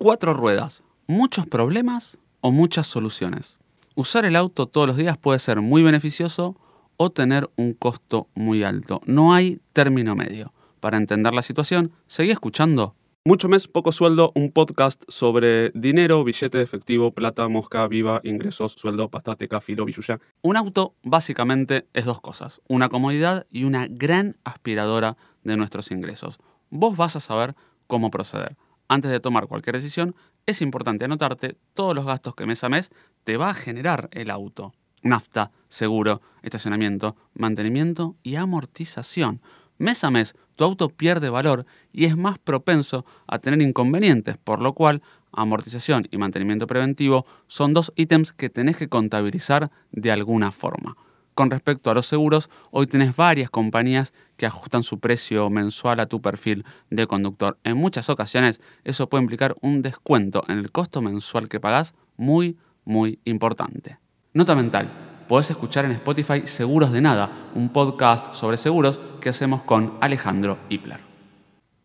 Cuatro ruedas, muchos problemas o muchas soluciones. Usar el auto todos los días puede ser muy beneficioso o tener un costo muy alto. No hay término medio. Para entender la situación, seguí escuchando. Mucho mes, poco sueldo, un podcast sobre dinero, billete efectivo, plata, mosca, viva, ingresos, sueldo, pastateca, filo, billuya. Un auto básicamente es dos cosas, una comodidad y una gran aspiradora de nuestros ingresos. Vos vas a saber cómo proceder. Antes de tomar cualquier decisión, es importante anotarte todos los gastos que mes a mes te va a generar el auto. Nafta, seguro, estacionamiento, mantenimiento y amortización. Mes a mes, tu auto pierde valor y es más propenso a tener inconvenientes, por lo cual amortización y mantenimiento preventivo son dos ítems que tenés que contabilizar de alguna forma. Con respecto a los seguros, hoy tenés varias compañías que ajustan su precio mensual a tu perfil de conductor. En muchas ocasiones eso puede implicar un descuento en el costo mensual que pagás muy, muy importante. Nota mental, podés escuchar en Spotify Seguros de Nada, un podcast sobre seguros que hacemos con Alejandro Hipler.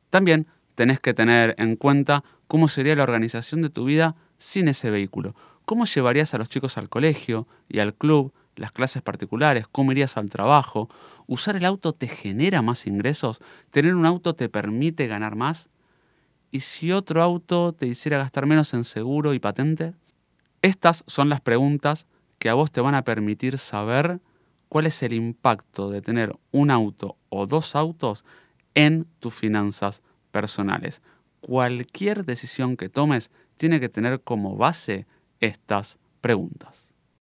También tenés que tener en cuenta cómo sería la organización de tu vida sin ese vehículo. ¿Cómo llevarías a los chicos al colegio y al club? Las clases particulares, cómo irías al trabajo. ¿Usar el auto te genera más ingresos? ¿Tener un auto te permite ganar más? ¿Y si otro auto te hiciera gastar menos en seguro y patente? Estas son las preguntas que a vos te van a permitir saber cuál es el impacto de tener un auto o dos autos en tus finanzas personales. Cualquier decisión que tomes tiene que tener como base estas preguntas.